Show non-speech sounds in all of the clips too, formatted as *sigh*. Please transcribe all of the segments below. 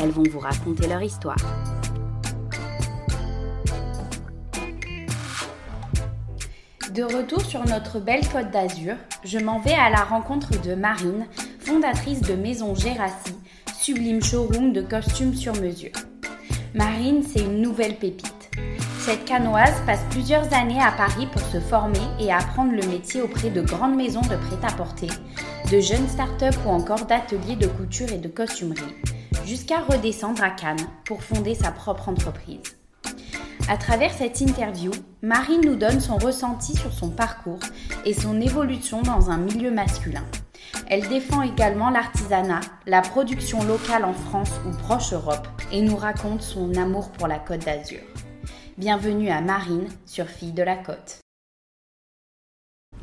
elles vont vous raconter leur histoire. De retour sur notre belle côte d'Azur, je m'en vais à la rencontre de Marine, fondatrice de Maison Gérassi, sublime showroom de costumes sur mesure. Marine, c'est une nouvelle pépite. Cette canoise passe plusieurs années à Paris pour se former et apprendre le métier auprès de grandes maisons de prêt-à-porter, de jeunes start-up ou encore d'ateliers de couture et de costumerie jusqu'à redescendre à Cannes pour fonder sa propre entreprise. À travers cette interview, Marine nous donne son ressenti sur son parcours et son évolution dans un milieu masculin. Elle défend également l'artisanat, la production locale en France ou proche Europe et nous raconte son amour pour la Côte d'Azur. Bienvenue à Marine sur Fille de la Côte.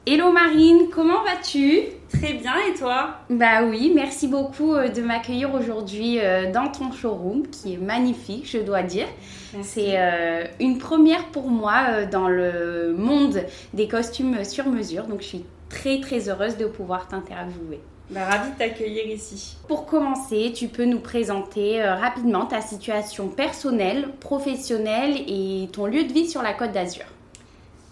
Hello Marine, comment vas-tu? Très bien et toi? Bah oui, merci beaucoup euh, de m'accueillir aujourd'hui euh, dans ton showroom qui est magnifique, je dois dire. C'est euh, une première pour moi dans le monde des costumes sur mesure, donc je suis très très heureuse de pouvoir t'interviewer. Bah, ravie de t'accueillir ici. Pour commencer, tu peux nous présenter rapidement ta situation personnelle, professionnelle et ton lieu de vie sur la Côte d'Azur.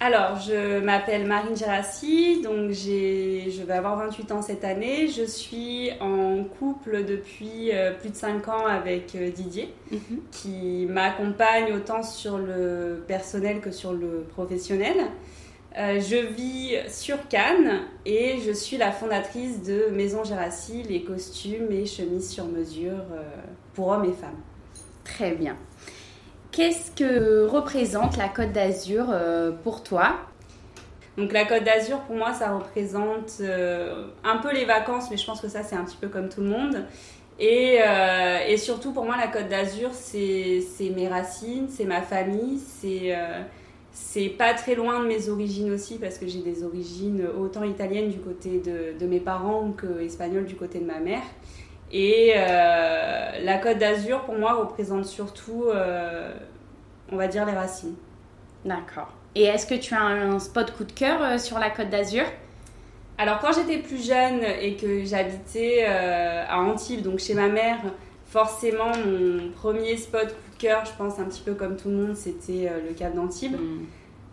Alors, je m'appelle Marine Girassi, donc je vais avoir 28 ans cette année. Je suis en couple depuis euh, plus de 5 ans avec euh, Didier, mhm. qui m'accompagne autant sur le personnel que sur le professionnel. Euh, je vis sur Cannes et je suis la fondatrice de Maison Girassi, les costumes et chemises sur mesure pour hommes et femmes. Très bien. Qu'est-ce que représente la Côte d'Azur euh, pour toi? Donc la Côte d'Azur, pour moi, ça représente euh, un peu les vacances, mais je pense que ça, c'est un petit peu comme tout le monde. Et, euh, surtout, pour moi, la Côte d'Azur, c'est mes racines, c'est ma famille, c'est c'est pas très loin de mes origines aussi, parce que j'ai des origines autant italiennes du côté de, de mes parents que espagnoles du côté de ma mère. Et euh, la Côte d'Azur, pour moi, représente surtout, euh, on va dire, les racines. D'accord. Et est-ce que tu as un spot coup de cœur euh, sur la Côte d'Azur? Alors, quand j'étais plus jeune et que j'habitais à Antibes, donc chez ma mère, forcément, mon premier spot coup de cœur, je pense un petit peu comme tout le monde, c'était le Cap d'Antibes. Hmm.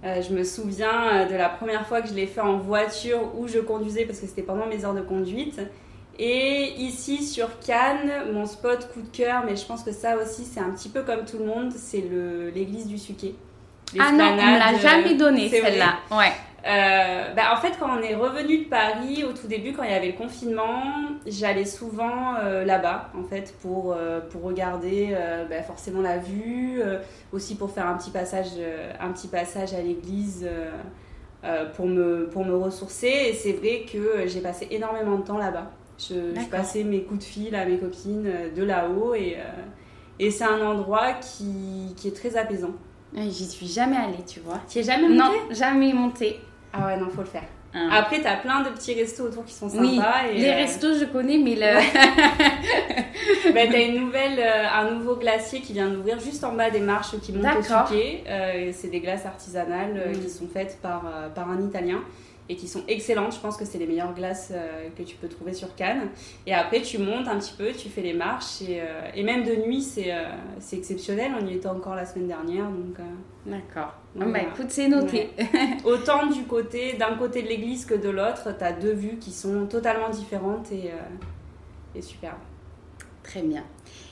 je me souviens de la première fois que je l'ai fait en voiture où je conduisais parce que c'était pendant mes heures de conduite. Et ici sur Cannes, mon spot coup de cœur, mais je pense que ça aussi c'est un petit peu comme tout le monde, c'est l'église du Suquet. Ah non, on me l'a jamais donné celle-là. Ouais. Euh, bah, en fait, quand on est revenu de Paris au tout début, quand il y avait le confinement, j'allais souvent euh, là-bas, en fait, pour, euh, pour regarder bah, forcément la vue, aussi pour faire un petit passage, un petit passage à l'église pour, me, pour me ressourcer. Et c'est vrai que j'ai passé énormément de temps là-bas. Je, passais mes coups de fil à mes copines euh, de là-haut et, euh, et c'est un endroit qui, qui, est très apaisant. J'y suis jamais allée, tu vois. Tu es jamais monté Non, jamais monté. Ah ouais, non, faut le faire. Ah. Après, t'as plein de petits restos autour qui sont sympas. Oui, les euh, restos, je connais, mais le... *laughs* bah, t'as une nouvelle, un nouveau glacier qui vient d'ouvrir juste en bas des marches qui montent au Suquet. c'est des glaces artisanales qui sont faites par, par un Italien et qui sont excellentes. Je pense que c'est les meilleures glaces euh, que tu peux trouver sur Cannes. Et après, tu montes un petit peu, tu fais les marches et, euh, et même de nuit, c'est euh, c'est exceptionnel. On y était encore la semaine dernière. donc. D'accord. bah, écoute, c'est noté. *laughs* Autant du côté, d'un côté de l'église que de l'autre, tu as deux vues qui sont totalement différentes et, et superbes. Très bien.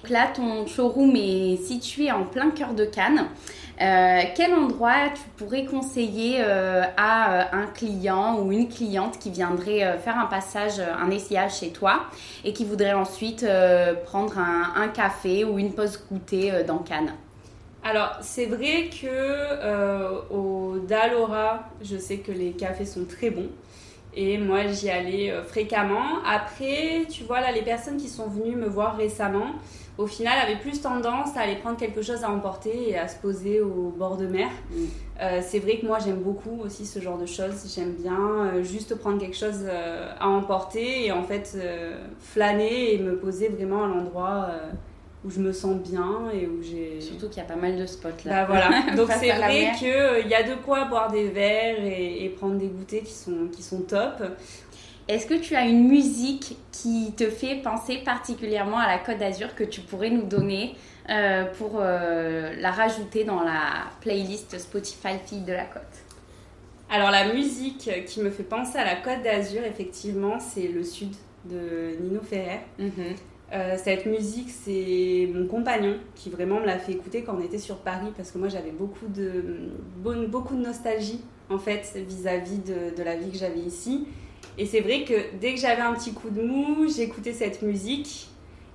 Donc là, ton showroom est situé en plein cœur de Cannes. Euh, quel endroit tu pourrais conseiller euh, à euh, un client ou une cliente qui viendrait faire un passage, un essayage chez toi et qui voudrait ensuite prendre un, café ou une pause goûter dans Cannes? Alors, c'est vrai que au Dalora, je sais que les cafés sont très bons. Et moi, j'y allais fréquemment. Après, tu vois, là, les personnes qui sont venues me voir récemment, au final, avait plus tendance à aller prendre quelque chose à emporter et à se poser au bord de mer. Mm. Euh, c'est vrai que moi, j'aime beaucoup aussi ce genre de choses. J'aime bien euh, juste prendre quelque chose euh, à emporter et en fait flâner et me poser vraiment à l'endroit où je me sens bien et où j'ai. Surtout qu'il y a pas mal de spots là. Bah voilà. *laughs* Donc c'est vrai qu'il y a de quoi boire des verres et, et, prendre des goûters qui sont, qui sont top. Est-ce que tu as une musique qui te fait penser particulièrement à la Côte d'Azur que tu pourrais nous donner euh, pour euh, la rajouter dans la playlist Spotify Fille de la Côte? Alors la musique qui me fait penser à la Côte d'Azur, effectivement, c'est Le Sud de Nino Ferrer. Mhm. Euh, cette musique, c'est mon compagnon qui vraiment me l'a fait écouter quand on était sur Paris parce que moi j'avais beaucoup de, beaucoup de nostalgie en fait vis-à-vis de, la vie que j'avais ici. Et c'est vrai que dès que j'avais un petit coup de mou, j'écoutais cette musique.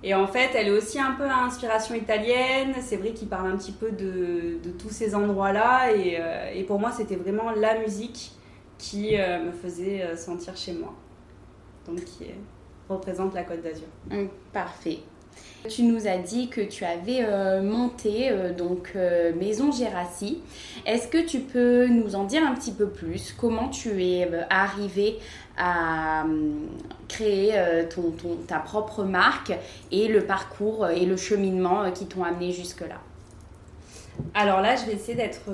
Et en fait, elle est aussi un peu à inspiration italienne. C'est vrai qu'il parle un petit peu de, tous ces endroits-là. Et, euh, et, pour moi, c'était vraiment la musique qui euh, me faisait sentir chez moi. Donc, représente la Côte d'Azur. Hum, parfait. Tu nous as dit que tu avais monté donc Maison Gérassi. Est-ce que tu peux nous en dire un petit peu plus? Comment tu es arrivé à euh, créer euh, ton, ta propre marque et le parcours et le cheminement euh, qui t'ont amené jusque-là? Alors là, je vais essayer d'être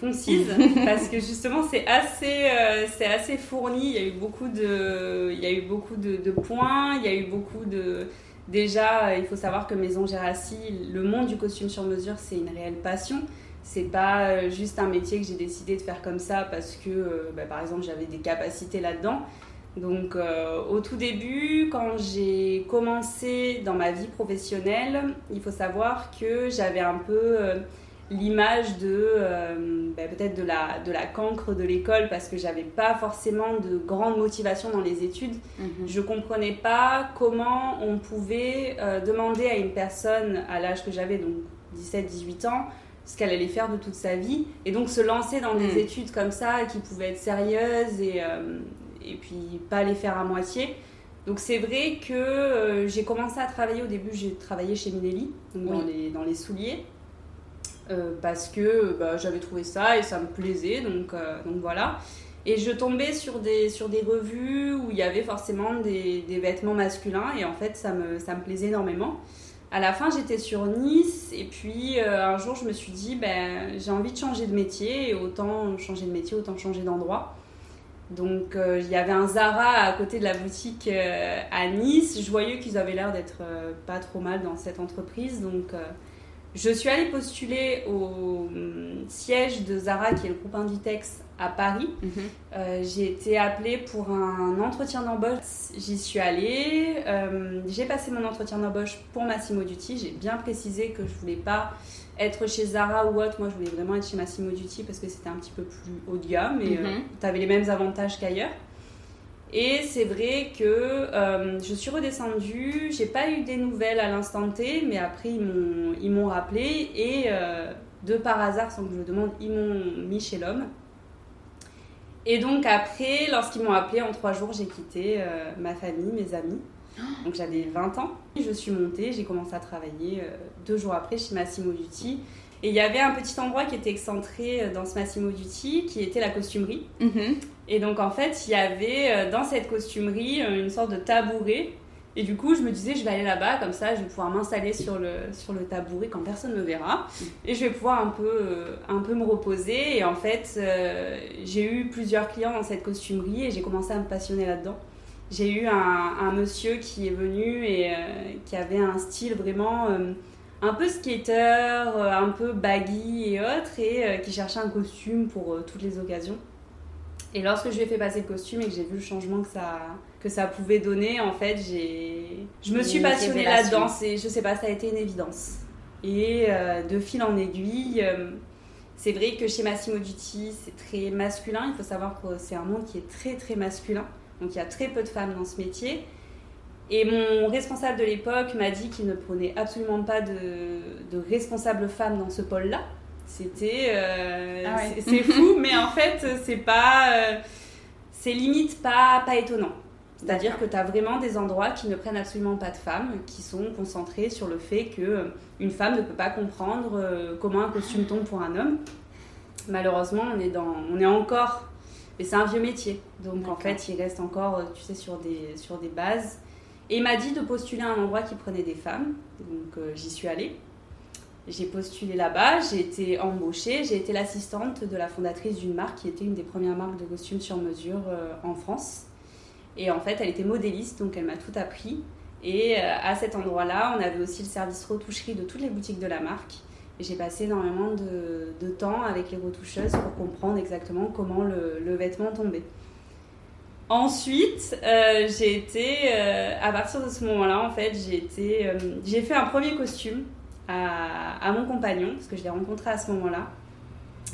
concise *laughs* parce que justement, c'est assez, c'est assez fourni. Il y a eu beaucoup de, il y a eu beaucoup de, de, points. Il y a eu beaucoup de. Déjà, il faut savoir que Maison Gérassi, le monde du costume sur mesure, c'est une réelle passion. C'est pas euh, juste un métier que j'ai décidé de faire comme ça parce que, euh, bah, par exemple, j'avais des capacités là-dedans. Donc, euh, au tout début, quand j'ai commencé dans ma vie professionnelle, il faut savoir que j'avais un peu l'image de bah, peut-être de la, de la cancre de l'école parce que j'avais pas forcément de grande motivation dans les études. Mhm. Je comprenais pas comment on pouvait demander à une personne à l'âge que j'avais, donc 17-18 ans, ce qu'elle allait faire de toute sa vie. Et donc se lancer dans des mm. études comme ça qui pouvaient être sérieuses et, euh, et puis pas les faire à moitié. Donc c'est vrai que euh, j'ai commencé à travailler au début, j'ai travaillé chez Minelli, dans, les, dans les souliers, euh, parce que bah, j'avais trouvé ça et ça me plaisait, donc, donc voilà. Et je tombais sur des, revues où il y avait forcément des, vêtements masculins et en fait ça me, plaisait énormément à la fin, j'étais sur Nice et puis euh, un jour, je me suis dit, ben, j'ai envie de changer de métier et autant changer de métier, autant changer d'endroit. Donc, euh, il y avait un Zara à côté de la boutique euh, à Nice. Je voyais qu'ils avaient l'air d'être pas trop mal dans cette entreprise. Donc, je suis allée postuler au hum, siège de Zara, qui est le groupe Inditex à Paris. Mhm. Euh, j'ai été appelée pour un entretien d'embauche. J'y suis allée. Euh, j'ai passé mon entretien d'embauche pour Massimo Dutti. J'ai bien précisé que je voulais pas être chez Zara ou autre. Moi, je voulais vraiment être chez Massimo Dutti parce que c'était un petit peu plus haut de gamme et euh, mhm. tu avais les mêmes avantages qu'ailleurs. Et c'est vrai que je suis redescendue, j'ai pas eu des nouvelles à l'instant T, mais après ils m'ont rappelé et de par hasard, sans que je le demande, ils m'ont mis chez l'homme. Et donc après, lorsqu'ils m'ont appelé en trois jours, j'ai quitté euh, ma famille, mes amis. Donc j'avais 20 ans. Je suis montée, j'ai commencé à travailler euh, deux jours après chez Massimo Dutti. Et il y avait un petit endroit qui était excentré euh, dans ce Massimo Dutti, qui était la costumerie. Mhm. Et donc en fait, il y avait dans cette costumerie une sorte de tabouret et du coup, je me disais, je vais aller là-bas, comme ça, je vais pouvoir m'installer sur le, sur le tabouret quand personne ne me verra. Et je vais pouvoir un peu, euh, un peu me reposer. Et en fait, euh, j'ai eu plusieurs clients dans cette costumerie et j'ai commencé à me passionner là-dedans. J'ai eu un, un, monsieur qui est venu et euh, qui avait un style vraiment un peu skater, un peu baggy et autres, et qui cherchait un costume pour toutes les occasions. Et lorsque je lui ai fait passer le costume et que j'ai vu le changement que ça, que ça pouvait donner, en fait, j'ai, je me suis passionnée là-dedans. Et je sais pas, ça a été une évidence. Et euh, de fil en aiguille, euh, c'est vrai que chez Massimo Dutti, c'est très masculin. Il faut savoir que c'est un monde qui est très très masculin. Donc il y a très peu de femmes dans ce métier. Et mon responsable de l'époque m'a dit qu'il ne prenait absolument pas de, de responsable femme dans ce pôle-là. C'était. Euh, ah c'est fou, mais en fait, c'est pas. c'est limite pas, pas étonnant. C'est-à-dire que tu as vraiment des endroits qui ne prennent absolument pas de femmes, qui sont concentrés sur le fait que une femme ne peut pas comprendre comment un costume tombe pour un homme. Malheureusement, on est, dans, on est encore mais c'est un vieux métier. Donc en fait, il reste encore, tu sais, sur des, sur des bases. Et il m'a dit de postuler à un endroit qui prenait des femmes. Donc euh, j'y suis allée. J'ai postulé là-bas, j'ai été embauchée, j'ai été l'assistante de la fondatrice d'une marque qui était une des premières marques de costumes sur mesure euh, en France. Et en fait, elle était modéliste, donc elle m'a tout appris. Et euh, à cet endroit-là, on avait aussi le service retoucherie de toutes les boutiques de la marque j'ai passé énormément de, temps avec les retoucheuses pour comprendre exactement comment le, vêtement tombait. Ensuite, euh, j'ai été, euh, à partir de ce moment-là, en fait, j'ai euh, fait un premier costume à, mon compagnon, parce que je l'ai rencontré à ce moment-là.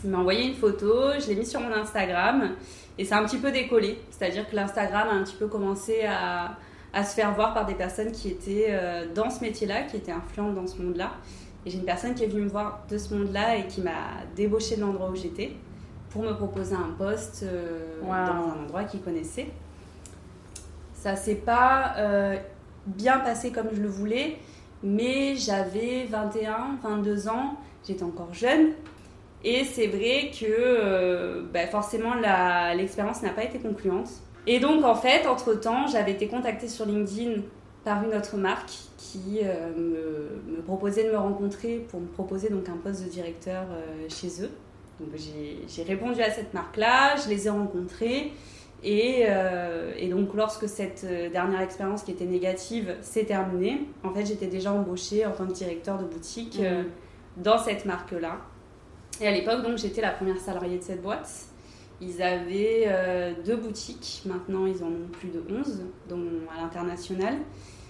Il m'a envoyé une photo, je l'ai mis sur mon Instagram, et c'est un petit peu décollé. C'est-à-dire que l'Instagram a un petit peu commencé à, se faire voir par des personnes qui étaient dans ce métier-là, qui étaient influentes dans ce monde-là. Et j'ai une personne qui est venue me voir de ce monde-là et qui m'a débauché de l'endroit où j'étais pour me proposer un poste euh, dans un endroit qu'il connaissait. Ça s'est pas euh, bien passé comme je le voulais, mais j'avais 21, 22 ans, j'étais encore jeune. Et c'est vrai que euh, bah, forcément l'expérience n'a pas été concluante. Et donc en fait, entre-temps, j'avais été contactée sur LinkedIn par une autre marque qui euh, me, proposait de me rencontrer pour me proposer donc un poste de directeur euh, chez eux. Donc j'ai répondu à cette marque-là, je les ai rencontrés. Et, euh, et, donc, lorsque cette dernière expérience qui était négative s'est terminée, en fait, j'étais déjà embauchée en tant que directeur de boutique mmh. dans cette marque-là. Et à l'époque, donc, j'étais la première salariée de cette boîte. Ils avaient deux boutiques, maintenant ils en ont plus de 11, dont à l'international.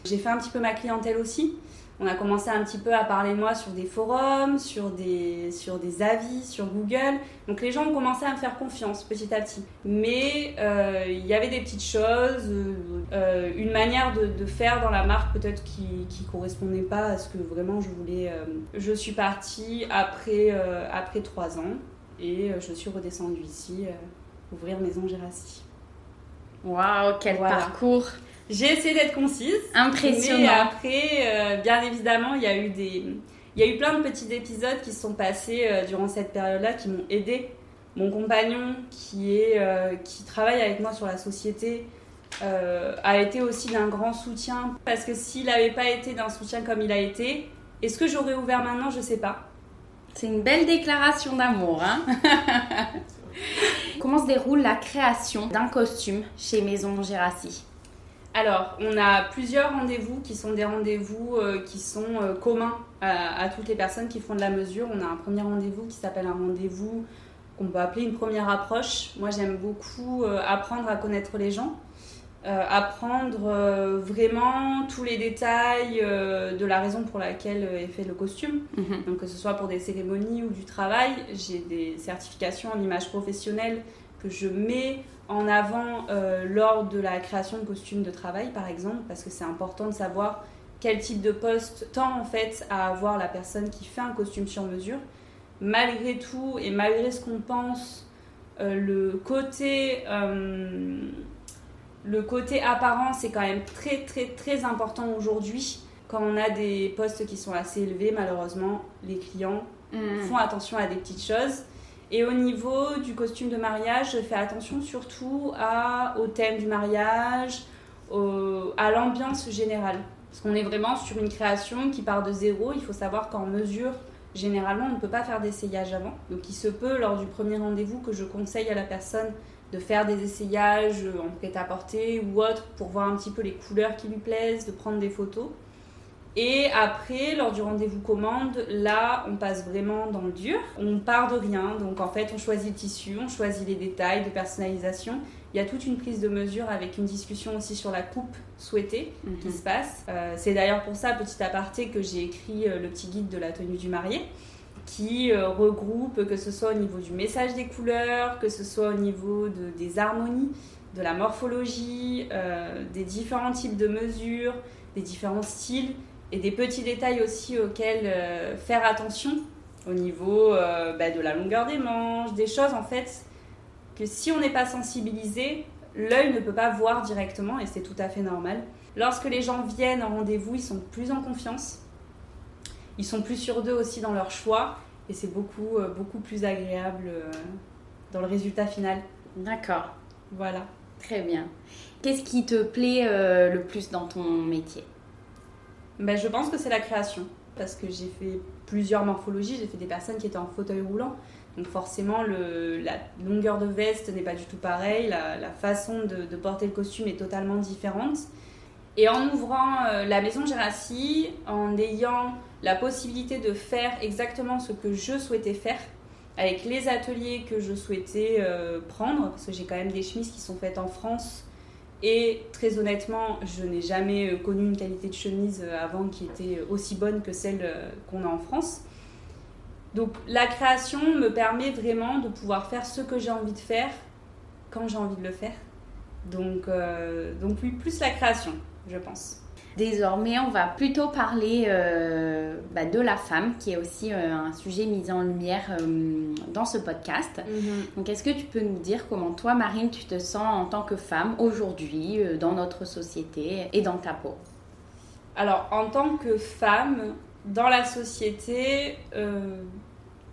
J'ai fait un petit peu ma clientèle aussi. On a commencé un petit peu à parler de moi sur des forums, sur des, sur des avis, sur Google. Donc les gens ont commencé à me faire confiance petit à petit. Mais euh, il y avait des petites choses, euh, une manière de, faire dans la marque peut-être qui ne correspondait pas à ce que vraiment je voulais. Euh. Je suis partie après, après trois ans et je suis redescendue ici ouvrir Maison Gérassi. Waouh, quel parcours j'ai essayé d'être concise. Impressionnant. Mais après, euh, bien évidemment, il y a eu des, il y a eu plein de petits épisodes qui se sont passés euh, durant cette période-là qui m'ont aidé. Mon compagnon, qui est, euh, qui travaille avec moi sur la société, a été aussi d'un grand soutien. Parce que s'il n'avait pas été d'un soutien comme il a été, est-ce que j'aurais ouvert maintenant? Je sais pas. C'est une belle déclaration d'amour, hein? *laughs* Comment se déroule la création d'un costume chez Maison Gérassi? Alors, on a plusieurs rendez-vous qui sont des rendez-vous euh, qui sont euh, communs à, toutes les personnes qui font de la mesure. On a un premier rendez-vous qui s'appelle un rendez-vous qu'on peut appeler une première approche. Moi, j'aime beaucoup euh, apprendre à connaître les gens, apprendre vraiment tous les détails de la raison pour laquelle est fait le costume. Mhm. Donc, que ce soit pour des cérémonies ou du travail, j'ai des certifications en image professionnelle que je mets en avant euh, lors de la création de costumes de travail, par exemple, parce que c'est important de savoir quel type de poste tend en fait à avoir la personne qui fait un costume sur mesure. Malgré tout et malgré ce qu'on pense, euh, le côté euh, le côté apparent c'est quand même très très très important aujourd'hui. Quand on a des postes qui sont assez élevés, malheureusement, les clients mmh. font attention à des petites choses. Et au niveau du costume de mariage, je fais attention surtout au thème du mariage, à l'ambiance générale. Parce qu'on est vraiment sur une création qui part de zéro. Il faut savoir qu'en mesure, généralement, on ne peut pas faire d'essayage avant. Donc il se peut, lors du premier rendez-vous, que je conseille à la personne de faire des essayages en prêt-à-porter ou autre pour voir un petit peu les couleurs qui lui plaisent, de prendre des photos. Et après, lors du rendez-vous commande, là, on passe vraiment dans le dur. On part de rien, donc en fait, on choisit le tissu, on choisit les détails de personnalisation. Il y a toute une prise de mesure avec une discussion aussi sur la coupe souhaitée qui mhm. se passe. Euh, c'est d'ailleurs pour ça, petit aparté, que j'ai écrit euh, le petit guide de la tenue du marié qui euh, regroupe que ce soit au niveau du message des couleurs, que ce soit au niveau de, des harmonies, de la morphologie, des différents types de mesures, des différents styles et des petits détails aussi auxquels euh, faire attention au niveau euh, bah, de la longueur des manches, des choses en fait que si on n'est pas sensibilisé, l'œil ne peut pas voir directement et c'est tout à fait normal. Lorsque les gens viennent en rendez-vous, ils sont plus en confiance. Ils sont plus sûrs d'eux aussi dans leur choix et c'est beaucoup, euh, beaucoup plus agréable dans le résultat final. D'accord. Voilà. Très bien. Qu'est-ce qui te plaît le plus dans ton métier? Ben, Je pense que c'est la création parce que j'ai fait plusieurs morphologies. J'ai fait des personnes qui étaient en fauteuil roulant. Donc forcément, la longueur de veste n'est pas du tout pareille, la, façon de, porter le costume est totalement différente. Et en ouvrant euh, la maison Gérassi, en ayant la possibilité de faire exactement ce que je souhaitais faire, avec les ateliers que je souhaitais euh, prendre, parce que j'ai quand même des chemises qui sont faites en France, et très honnêtement, je n'ai jamais euh, connu une qualité de chemise avant qui était aussi bonne que celle qu'on a en France. Donc la création me permet vraiment de pouvoir faire ce que j'ai envie de faire quand j'ai envie de le faire. Donc, euh, donc oui, plus la création, je pense. Désormais, on va plutôt parler euh, bah, de la femme, qui est aussi euh, un sujet mis en lumière dans ce podcast. Mhm. Donc, est-ce que tu peux nous dire comment toi, Marine, tu te sens en tant que femme aujourd'hui, dans notre société et dans ta peau? Alors, en tant que femme, dans la société, euh,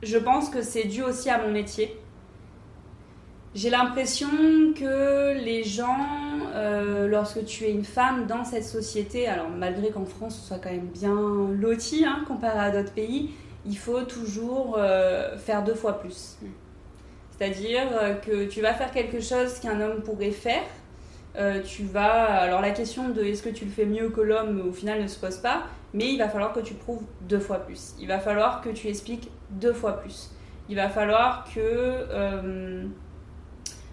je pense que c'est dû aussi à mon métier. J'ai l'impression que les gens, euh, lorsque tu es une femme dans cette société, alors malgré qu'en France on soit quand même bien loti hein, comparé à d'autres pays, il faut toujours euh, faire deux fois plus. Mm. C'est-à-dire que tu vas faire quelque chose qu'un homme pourrait faire, euh, tu vas. Alors la question de est-ce que tu le fais mieux que l'homme au final ne se pose pas, mais il va falloir que tu prouves deux fois plus. Il va falloir que tu expliques deux fois plus. Il va falloir que,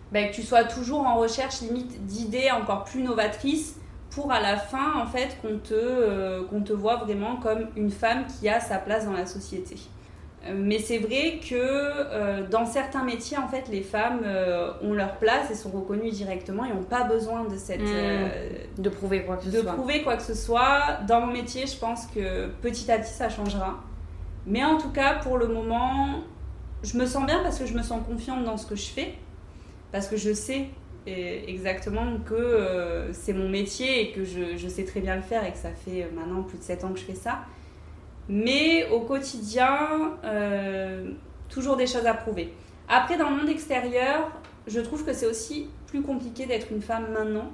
euh, ben, que tu sois toujours en recherche limite d'idées encore plus novatrices pour à la fin en fait qu'on te, euh, qu'on te voit vraiment comme une femme qui a sa place dans la société. Mais c'est vrai que euh, dans certains métiers, en fait, les femmes euh, ont leur place et sont reconnues directement et n'ont pas besoin de cette mmh. euh, de prouver quoi que ce de soit. prouver quoi que ce soit. Dans mon métier, je pense que petit à petit, ça changera. Mais en tout cas, pour le moment, je me sens bien parce que je me sens confiante dans ce que je fais, parce que je sais exactement que c'est mon métier et que je, sais très bien le faire et que ça fait maintenant plus de 7 ans que je fais ça. Mais au quotidien, euh, toujours des choses à prouver. Après, dans le monde extérieur, je trouve que c'est aussi plus compliqué d'être une femme maintenant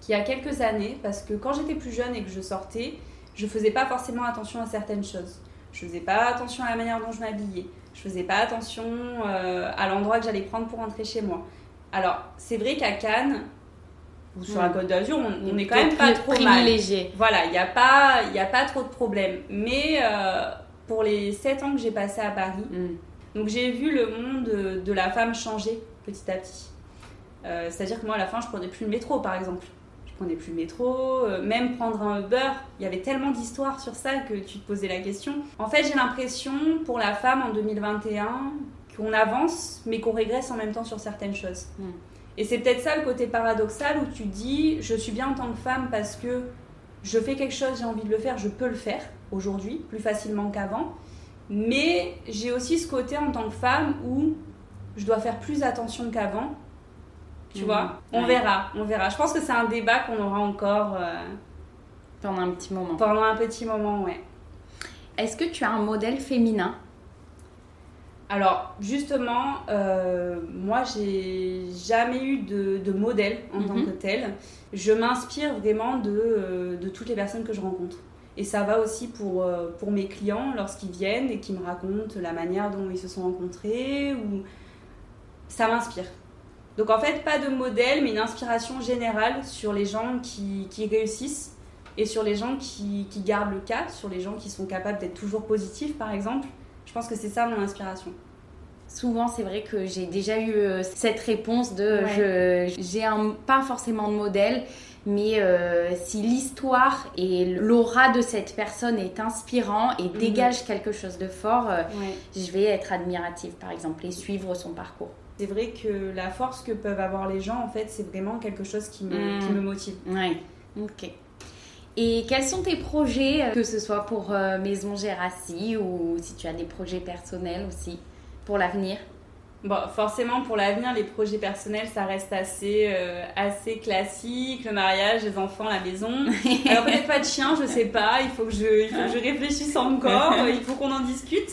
qu'il y a quelques années, parce que quand j'étais plus jeune et que je sortais, je faisais pas forcément attention à certaines choses. Je faisais pas attention à la manière dont je m'habillais. Je faisais pas attention euh, à l'endroit que j'allais prendre pour rentrer chez moi. Alors, c'est vrai qu'à Cannes, ou sur la Côte d'Azur, on, n'est quand même pas trop privilégié. Voilà, il n'y a, pas, y a pas trop de problèmes. Mais euh, pour les 7 ans que j'ai passé à Paris, mm. donc j'ai vu le monde de la femme changer petit à petit. Euh, c'est-à-dire que moi, à la fin, je prenais plus le métro, par exemple. Je prenais plus le métro, euh, même prendre un Uber. Il y avait tellement d'histoires sur ça que tu te posais la question. En fait, j'ai l'impression, pour la femme en 2021, qu'on avance, mais qu'on régresse en même temps sur certaines choses. Mm. Et c'est peut-être ça le côté paradoxal où tu dis je suis bien en tant que femme parce que je fais quelque chose, j'ai envie de le faire, je peux le faire aujourd'hui plus facilement qu'avant. Mais j'ai aussi ce côté en tant que femme où je dois faire plus attention qu'avant. Tu mmh. vois On verra, on verra. Je pense que c'est un débat qu'on aura encore euh, pendant un petit moment. Pendant un petit moment, ouais. Est-ce que tu as un modèle féminin? Alors, justement, euh, moi, j'ai jamais eu de, modèle en tant mhm. que tel. Je m'inspire vraiment euh, de, toutes les personnes que je rencontre. Et ça va aussi pour, euh, pour mes clients lorsqu'ils viennent et qui me racontent la manière dont ils se sont rencontrés. Ou... Ça m'inspire. Donc, en fait, pas de modèle, mais une inspiration générale sur les gens qui, réussissent et sur les gens qui, qui gardent le cap, sur les gens qui sont capables d'être toujours positifs, par exemple. Je pense que c'est ça mon inspiration. Souvent, c'est vrai que j'ai déjà eu euh, cette réponse de je j'ai pas forcément de modèle, mais euh, si l'histoire et l'aura de cette personne est inspirant et mhm. dégage quelque chose de fort, euh, je vais être admirative, par exemple, et suivre son parcours. C'est vrai que la force que peuvent avoir les gens, en fait, c'est vraiment quelque chose qui me, qui me mhm. motive. Ouais, ok. Et quels sont tes projets, que ce soit pour Maison Gérassi ou si tu as des projets personnels aussi pour l'avenir? Bon, forcément, pour l'avenir, les projets personnels, ça reste assez, euh, assez classique. Le mariage, les enfants, la maison. *laughs* Alors, peut-être pas de chien, je sais pas. Il faut que je, il faut que je réfléchisse encore. Il faut qu'on en discute.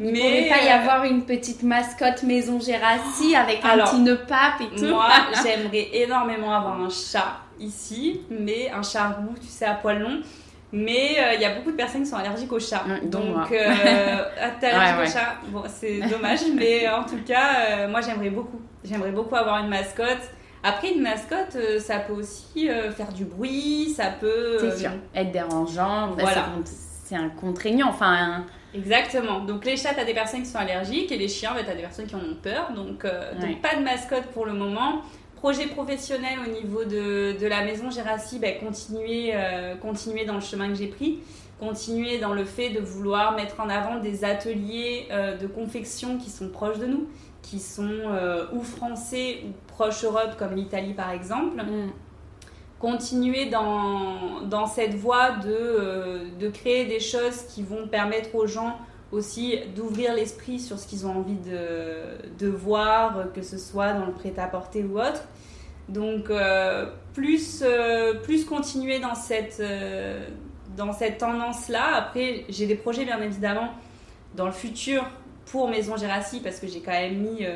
Mais. Il pourrait pas y euh, avoir une petite mascotte maison Gérassi avec un petit nœud pape et tout. Moi, *laughs* j'aimerais énormément avoir un chat ici, mais un chat roux, tu sais, à poil long. Mais il euh, y a beaucoup de personnes qui sont allergiques aux chats. donc, euh, *laughs* t'es allergique aux chats Bon, c'est *laughs* dommage, mais en tout cas, euh, moi j'aimerais beaucoup. J'aimerais beaucoup avoir une mascotte. Après, une mascotte, euh, ça peut aussi faire du bruit, ça peut. C'est sûr, être dérangeant. Bah, voilà. C'est un contraignant, enfin. Exactement. Donc les chats, t'as des personnes qui sont allergiques et les chiens, bah, t'as des personnes qui en ont peur. Donc, donc pas de mascotte pour le moment projet professionnel au niveau de, de la maison Gérassi, ben, continuer, euh, continuer dans le chemin que j'ai pris, continuer dans le fait de vouloir mettre en avant des ateliers euh, de confection qui sont proches de nous, qui sont euh, ou français ou proches Europe, comme l'Italie par exemple. Mm. Continuer dans, dans, cette voie de, de créer des choses qui vont permettre aux gens aussi d'ouvrir l'esprit sur ce qu'ils ont envie de, voir, que ce soit dans le prêt-à-porter ou autre. Donc, euh, plus, euh, plus continuer dans cette, euh, cette tendance-là. Après, j'ai des projets, bien évidemment, dans le futur pour Maison Gérassi, parce que j'ai quand même mis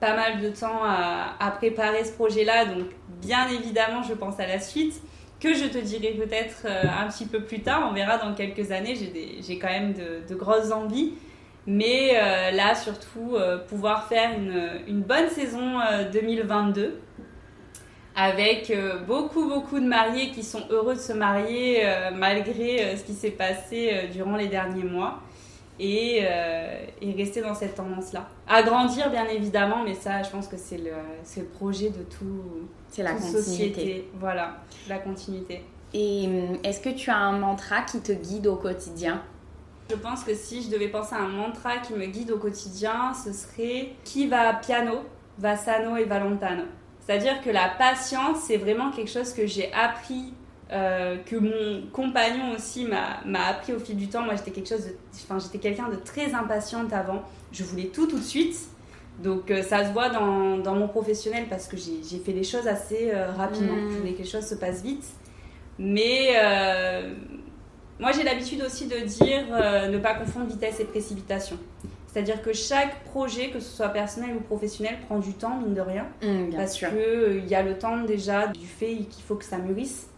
pas mal de temps à, à préparer ce projet-là. Donc, bien évidemment, je pense à la suite que je te dirai peut-être euh, un petit peu plus tard. On verra dans quelques années. J'ai quand même de, grosses envies. Mais euh, là, surtout, euh, pouvoir faire une, une bonne saison 2022 avec beaucoup, beaucoup de mariés qui sont heureux de se marier malgré ce qui s'est passé durant les derniers mois. Et, et, rester dans cette tendance-là. Agrandir, bien évidemment, mais ça, je pense que c'est le, le projet de tout, c'est la continuité. Société. Voilà, la continuité. Et hum, est-ce que tu as un mantra qui te guide au quotidien? Je pense que si je devais penser à un mantra qui me guide au quotidien, ce serait qui va piano, va sano et va lontano. C'est-à-dire que la patience, c'est vraiment quelque chose que j'ai appris, euh, que mon compagnon aussi m'a appris au fil du temps. Moi, j'étais quelque chose, enfin, j'étais quelqu'un de très impatiente avant. Je voulais tout tout de suite. Donc euh, ça se voit dans, dans, mon professionnel parce que j'ai fait les choses assez euh, rapidement. Mm. Je voulais que les choses se passent vite. Mais euh, moi j'ai l'habitude aussi de dire ne pas confondre vitesse et précipitation. C'est-à-dire que chaque projet, que ce soit personnel ou professionnel, prend du temps, mine de rien. Mm, parce qu'il y a le temps déjà du fait qu'il faut que ça mûrisse.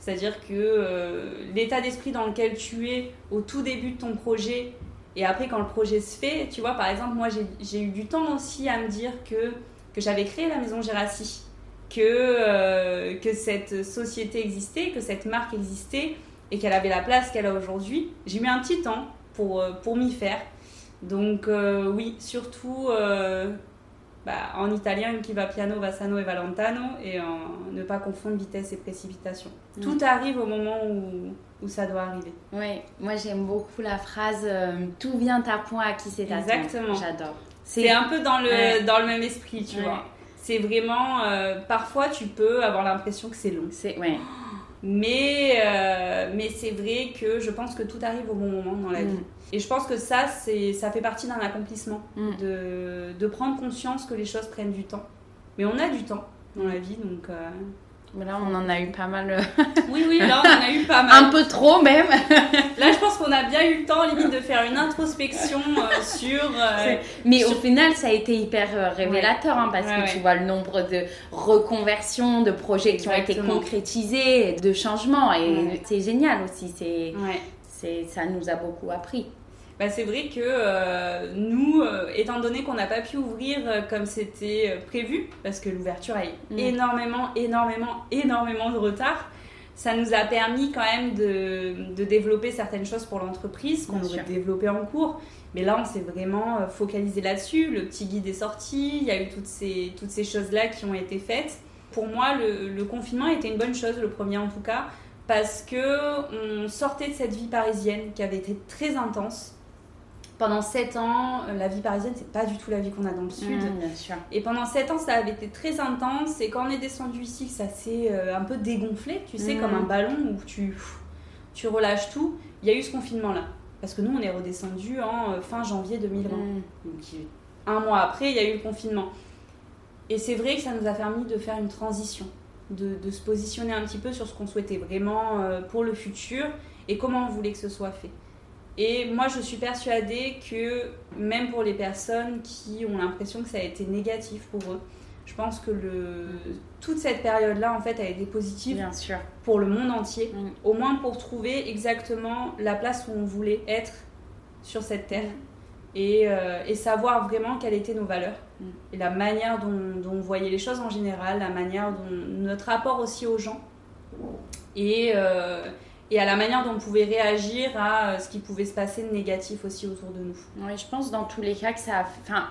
C'est-à-dire que l'état d'esprit dans lequel tu es au tout début de ton projet et après, quand le projet se fait, tu vois, par exemple, moi, j'ai eu du temps aussi à me dire que, que j'avais créé la maison Gérassi, que, euh, que cette société existait, que cette marque existait et qu'elle avait la place qu'elle a aujourd'hui. J'ai mis un petit temps pour, euh, pour m'y faire. Donc, euh, oui, surtout bah, en italien, qui va piano, va sano et va lontano, et en, ne pas confondre vitesse et précipitation. Mm. Tout arrive au moment où, où ça doit arriver. Oui, moi j'aime beaucoup la phrase euh, tout vient à point à qui c'est Exactement. J'adore. C'est un peu dans le, dans le même esprit, tu vois. C'est vraiment. Euh, parfois, tu peux avoir l'impression que c'est long. C'est. Ouais. Mais, euh, mais c'est vrai que je pense que tout arrive au bon moment dans la mm. vie. Et je pense que ça, ça fait partie d'un accomplissement, mm. de, de, prendre conscience que les choses prennent du temps. Mais on a du temps dans la vie, donc... Euh, mais là, on en a eu pas mal. Euh, *laughs* oui, oui, là, on en a eu pas *laughs* mal. Un peu trop, même. *laughs* là, je pense qu'on a bien eu le temps, limite, de faire une introspection euh, sur. Mais au final, ça a été hyper révélateur, hein, parce que tu vois le nombre de reconversions, de projets qui ont été concrétisés, de changements. Et c'est génial aussi. C'est, ça nous a beaucoup appris. Bah, c'est vrai que euh, nous, euh, étant donné qu'on n'a pas pu ouvrir euh, comme c'était prévu, parce que l'ouverture a eu mm. énormément, énormément, énormément de retard, ça nous a permis quand même de, de développer certaines choses pour l'entreprise qu'on aurait développé en cours. Mais là, on s'est vraiment focalisé là-dessus. Le petit guide est sorti, il y a eu toutes ces, toutes ces choses-là qui ont été faites. Pour moi, le, le confinement était une bonne chose, le premier en tout cas, parce que on sortait de cette vie parisienne qui avait été très intense pendant 7 ans, euh, la vie parisienne, c'est pas du tout la vie qu'on a dans le sud. Mmh, et pendant 7 ans, ça avait été très intense. Et quand on est descendu ici, ça s'est euh, un peu dégonflé, tu sais, comme mmh. un ballon où tu, tu relâches tout. Il y a eu ce confinement-là. Parce que nous, on est redescendu en euh, fin janvier 2020. Mmh. Donc, un mois après, il y a eu le confinement. Et c'est vrai que ça nous a permis de faire une transition, de, de se positionner un petit peu sur ce qu'on souhaitait vraiment euh, pour le futur et comment on voulait que ce soit fait. Et moi, je suis persuadée que même pour les personnes qui ont l'impression que ça a été négatif pour eux, je pense que le, toute cette période-là, en fait, a été positive Bien sûr. pour le monde entier. Mm. Au moins pour trouver exactement la place où on voulait être sur cette terre. Et, euh, et savoir vraiment quelles étaient nos valeurs. Mm. Et la manière dont, dont on voyait les choses en général, la manière dont notre rapport aussi aux gens. Et, euh, et à la manière dont on pouvait réagir à euh, ce qui pouvait se passer de négatif aussi autour de nous. Oui, je pense dans tous les cas que ça a... Enfin,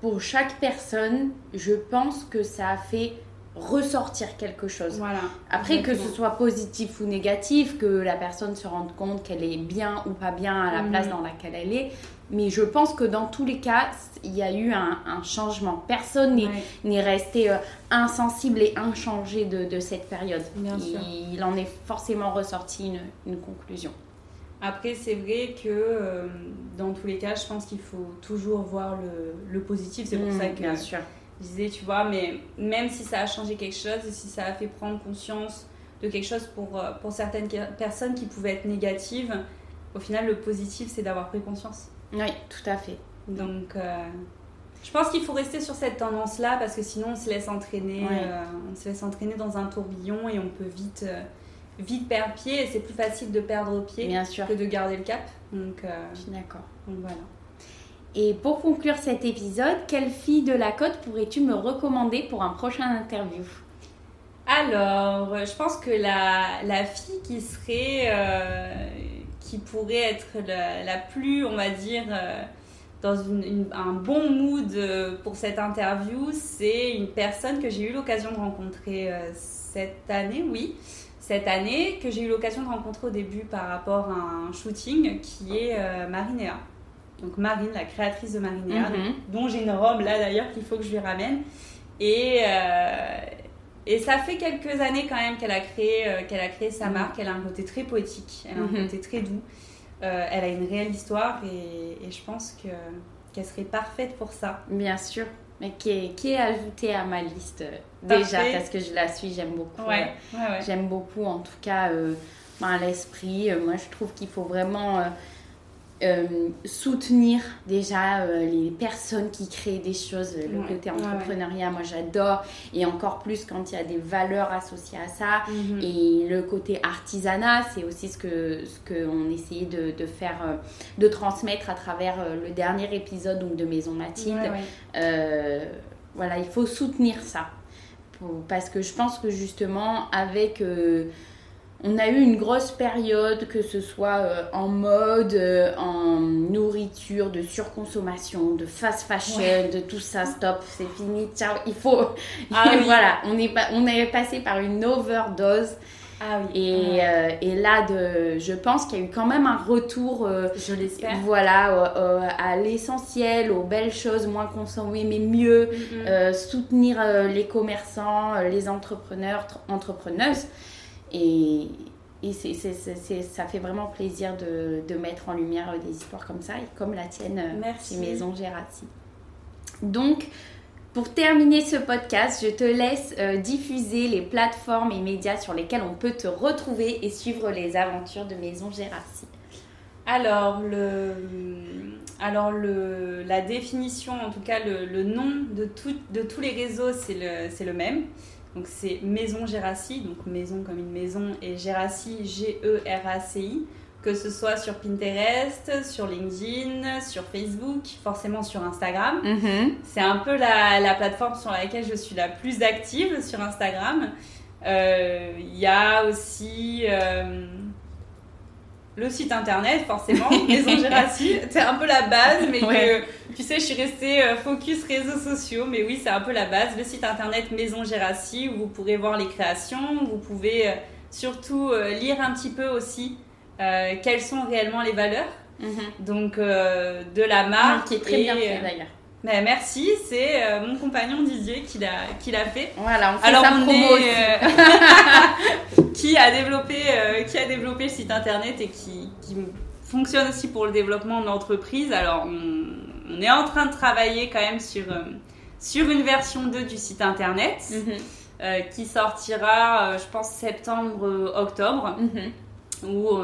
pour chaque personne, je pense que ça a fait ressortir quelque chose. Voilà. Après, que ce soit positif ou négatif, que la personne se rende compte qu'elle est bien ou pas bien à la Mhm. place dans laquelle elle est. Mais je pense que dans tous les cas, il y a eu un, un changement. Personne n'est Ouais. resté euh, insensible et inchangé de, de cette période. Bien il, sûr. il en est forcément ressorti une, une conclusion. Après, c'est vrai que euh, dans tous les cas, je pense qu'il faut toujours voir le, le positif. C'est pour Mm, ça que bien sûr. je disais, tu vois, mais même si ça a changé quelque chose et si ça a fait prendre conscience de quelque chose pour, euh, pour certaines personnes qui pouvaient être négatives, au final, le positif, c'est d'avoir pris conscience. Oui, tout à fait. Donc, euh, je pense qu'il faut rester sur cette tendance-là parce que sinon, on se laisse entraîner, euh, on se laisse entraîner dans un tourbillon et on peut vite, euh, vite perdre pied. Et c'est plus facile de perdre pied Bien sûr. que de garder le cap. Donc, Je suis d'accord. donc voilà. Et pour conclure cet épisode, quelle fille de la côte pourrais-tu me recommander pour un prochain interview? Alors, je pense que la, la fille qui serait, qui pourrait être la, la plus, on va dire, euh, dans une- une- un bon mood euh, pour cette interview, c'est une personne que j'ai eu l'occasion de rencontrer euh, cette année, oui, cette année, que j'ai eu l'occasion de rencontrer au début par rapport à un shooting, qui est euh, Marinéa. Donc Marine, la créatrice de Marinéa, Mhm. dont j'ai une robe là d'ailleurs qu'il faut que je lui ramène. Et, et ça fait quelques années quand même qu'elle a créé, euh, qu'elle a créé sa Mhm. marque. Elle a un côté très poétique, elle a un côté très doux. Euh, elle a une réelle histoire et, et je pense que qu'elle serait parfaite pour ça. Bien sûr. Mais qui est, qui est ajoutée à ma liste euh, déjà Parfait. parce que je la suis, j'aime beaucoup. Ouais, ouais, ouais. J'aime beaucoup en tout cas ben, l'esprit. Moi je trouve qu'il faut vraiment euh, soutenir déjà euh, les personnes qui créent des choses, euh, le Ouais, côté ouais. entrepreneuriat, moi j'adore. Et encore plus quand il y a des valeurs associées à ça. Mhm. Et le côté artisanat, c'est aussi ce que ce qu'on essayait de, de faire, de transmettre à travers le dernier épisode donc, de Maison Mathilde. Ouais. Euh, voilà, il faut soutenir ça. Pour- parce que je pense que justement, avec. On a eu une grosse période, que ce soit euh, en mode, euh, en nourriture, de surconsommation, de fast fashion, de tout ça, stop, c'est fini, ciao, il faut. Ah oui. *laughs* voilà, on est, pas- on est passé par une overdose. Ah oui. Et, Ouais. euh, et là, de, je pense qu'il y a eu quand même un retour. euh, je l'espère. voilà, à l'essentiel, aux belles choses, moins consommer, mais mieux, euh, soutenir euh, les commerçants, les entrepreneurs, tr- entrepreneuses. Et, et c'est- ça fait vraiment plaisir de, de mettre en lumière des histoires comme ça, et comme la tienne euh, Merci. chez Maison Gérassi. Donc, pour terminer ce podcast, je te laisse euh, diffuser les plateformes et médias sur lesquels on peut te retrouver et suivre les aventures de Maison Gérassi. Alors, le, alors le, la définition, en tout cas le, le nom de, tout, de tous les réseaux, c'est le, c'est le même. Donc c'est Maison Gérassi, donc maison comme une maison, et Gérassi, G-E-R-A-C-I, que ce soit sur Pinterest, sur LinkedIn, sur Facebook, forcément sur Instagram. C'est un peu la, la plateforme sur laquelle je suis la plus active sur Instagram. Euh, Il y a aussi euh, le site internet, forcément, *laughs* Maison Gérassi. C'est un peu la base, mais Ouais. que, tu sais, je suis restée euh, focus réseaux sociaux. Mais oui, c'est un peu la base. Le site internet Maison Gérassi, où vous pourrez voir les créations. Vous pouvez euh, surtout euh, lire un petit peu aussi euh, quelles sont réellement les valeurs. Donc, euh, de la marque. qui est très bien fait euh, d'ailleurs. Ben, merci, c'est euh, mon compagnon Didier qui l'a qui l'a fait. Voilà, on fait Alors sa on promo est, euh, *laughs* qui a développé euh, qui a développé le site internet et qui, qui fonctionne aussi pour le développement de l'entreprise. Alors on, on est en train de travailler quand même sur, sur une version 2 du site internet mhm. qui sortira, je pense, septembre-octobre. Mhm. Ou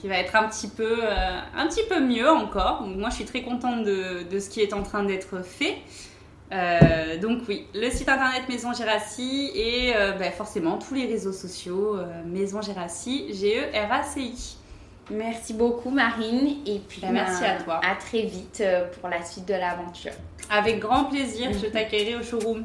qui va être un petit peu, un petit peu mieux encore. moi, je suis très contente de, de ce qui est en train d'être fait. Euh, donc oui, le site internet Maison Gérassi et euh, ben, forcément tous les réseaux sociaux euh, Maison Gérassi, G-E-R-A-C-I. Merci beaucoup Marine et puis ben, merci à toi. À très vite pour la suite de l'aventure. Avec grand plaisir, je t'accueillerai au showroom.